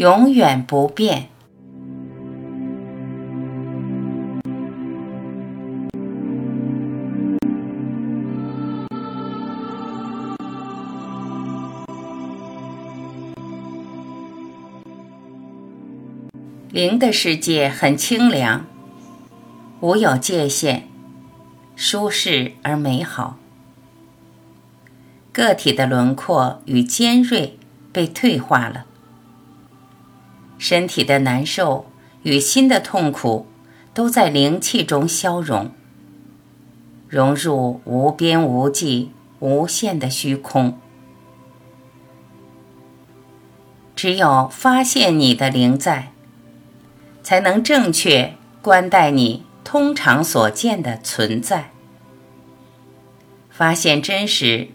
永远不变。灵的世界很清凉，无有界限，舒适而美好。个体的轮廓与尖锐被退化了，身体的难受与心的痛苦都在灵气中消融，融入无边无际、无限的虚空。只有发现你的灵在。才能正确观待你通常所见的存在，发现真实，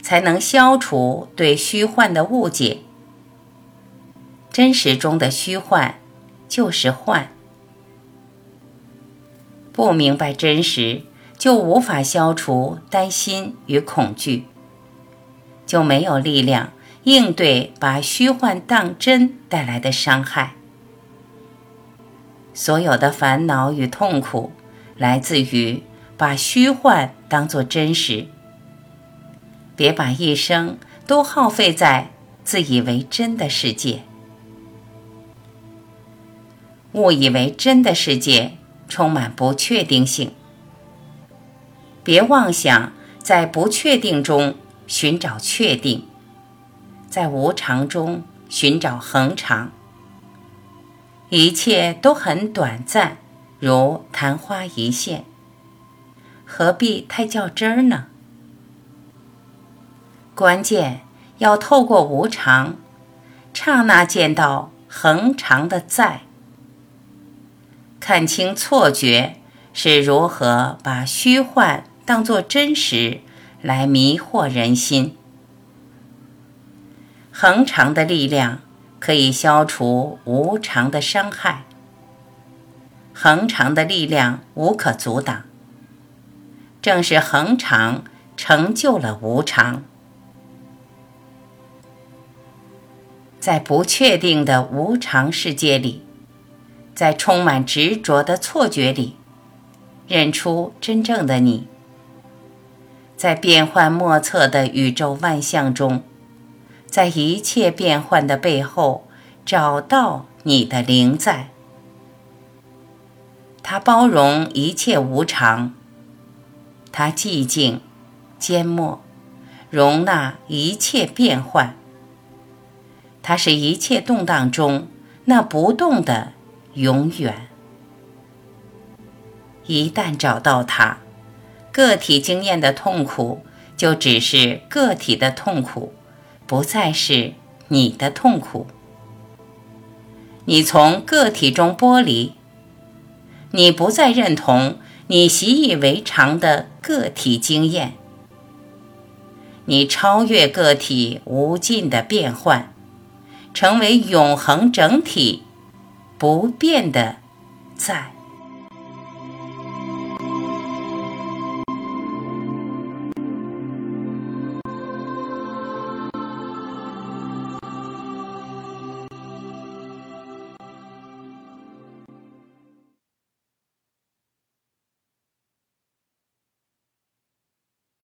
才能消除对虚幻的误解。真实中的虚幻就是幻，不明白真实，就无法消除担心与恐惧，就没有力量应对把虚幻当真带来的伤害。所有的烦恼与痛苦，来自于把虚幻当作真实。别把一生都耗费在自以为真的世界。误以为真的世界充满不确定性。别妄想在不确定中寻找确定，在无常中寻找恒常。一切都很短暂，如昙花一现，何必太较真儿呢？关键要透过无常，刹那见到恒常的在，看清错觉是如何把虚幻当作真实来迷惑人心，恒常的力量。可以消除无常的伤害，恒常的力量无可阻挡。正是恒常成就了无常，在不确定的无常世界里，在充满执着的错觉里，认出真正的你，在变幻莫测的宇宙万象中。在一切变幻的背后，找到你的灵在。它包容一切无常，它寂静、缄默，容纳一切变幻。它是一切动荡中那不动的永远。一旦找到它，个体经验的痛苦就只是个体的痛苦。不再是你的痛苦，你从个体中剥离，你不再认同你习以为常的个体经验，你超越个体无尽的变换，成为永恒整体不变的在。